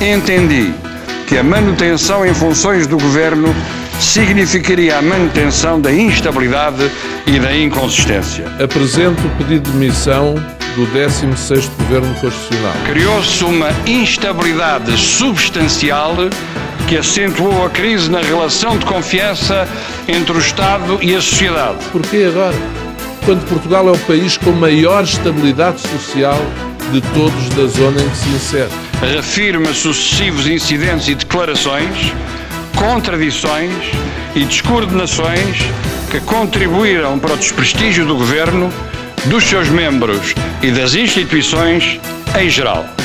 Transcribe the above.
entendi que a manutenção em funções do governo significaria a manutenção da instabilidade e da inconsistência. Apresento o pedido de demissão do 16º Governo Constitucional. Criou-se uma instabilidade substancial que acentuou a crise na relação de confiança entre o Estado e a sociedade. Porquê agora? Quando Portugal é o país com maior estabilidade social de todos da zona em que se insere. Reafirma sucessivos incidentes e declarações, contradições e descoordenações que contribuíram para o desprestígio do governo, dos seus membros e das instituições em geral.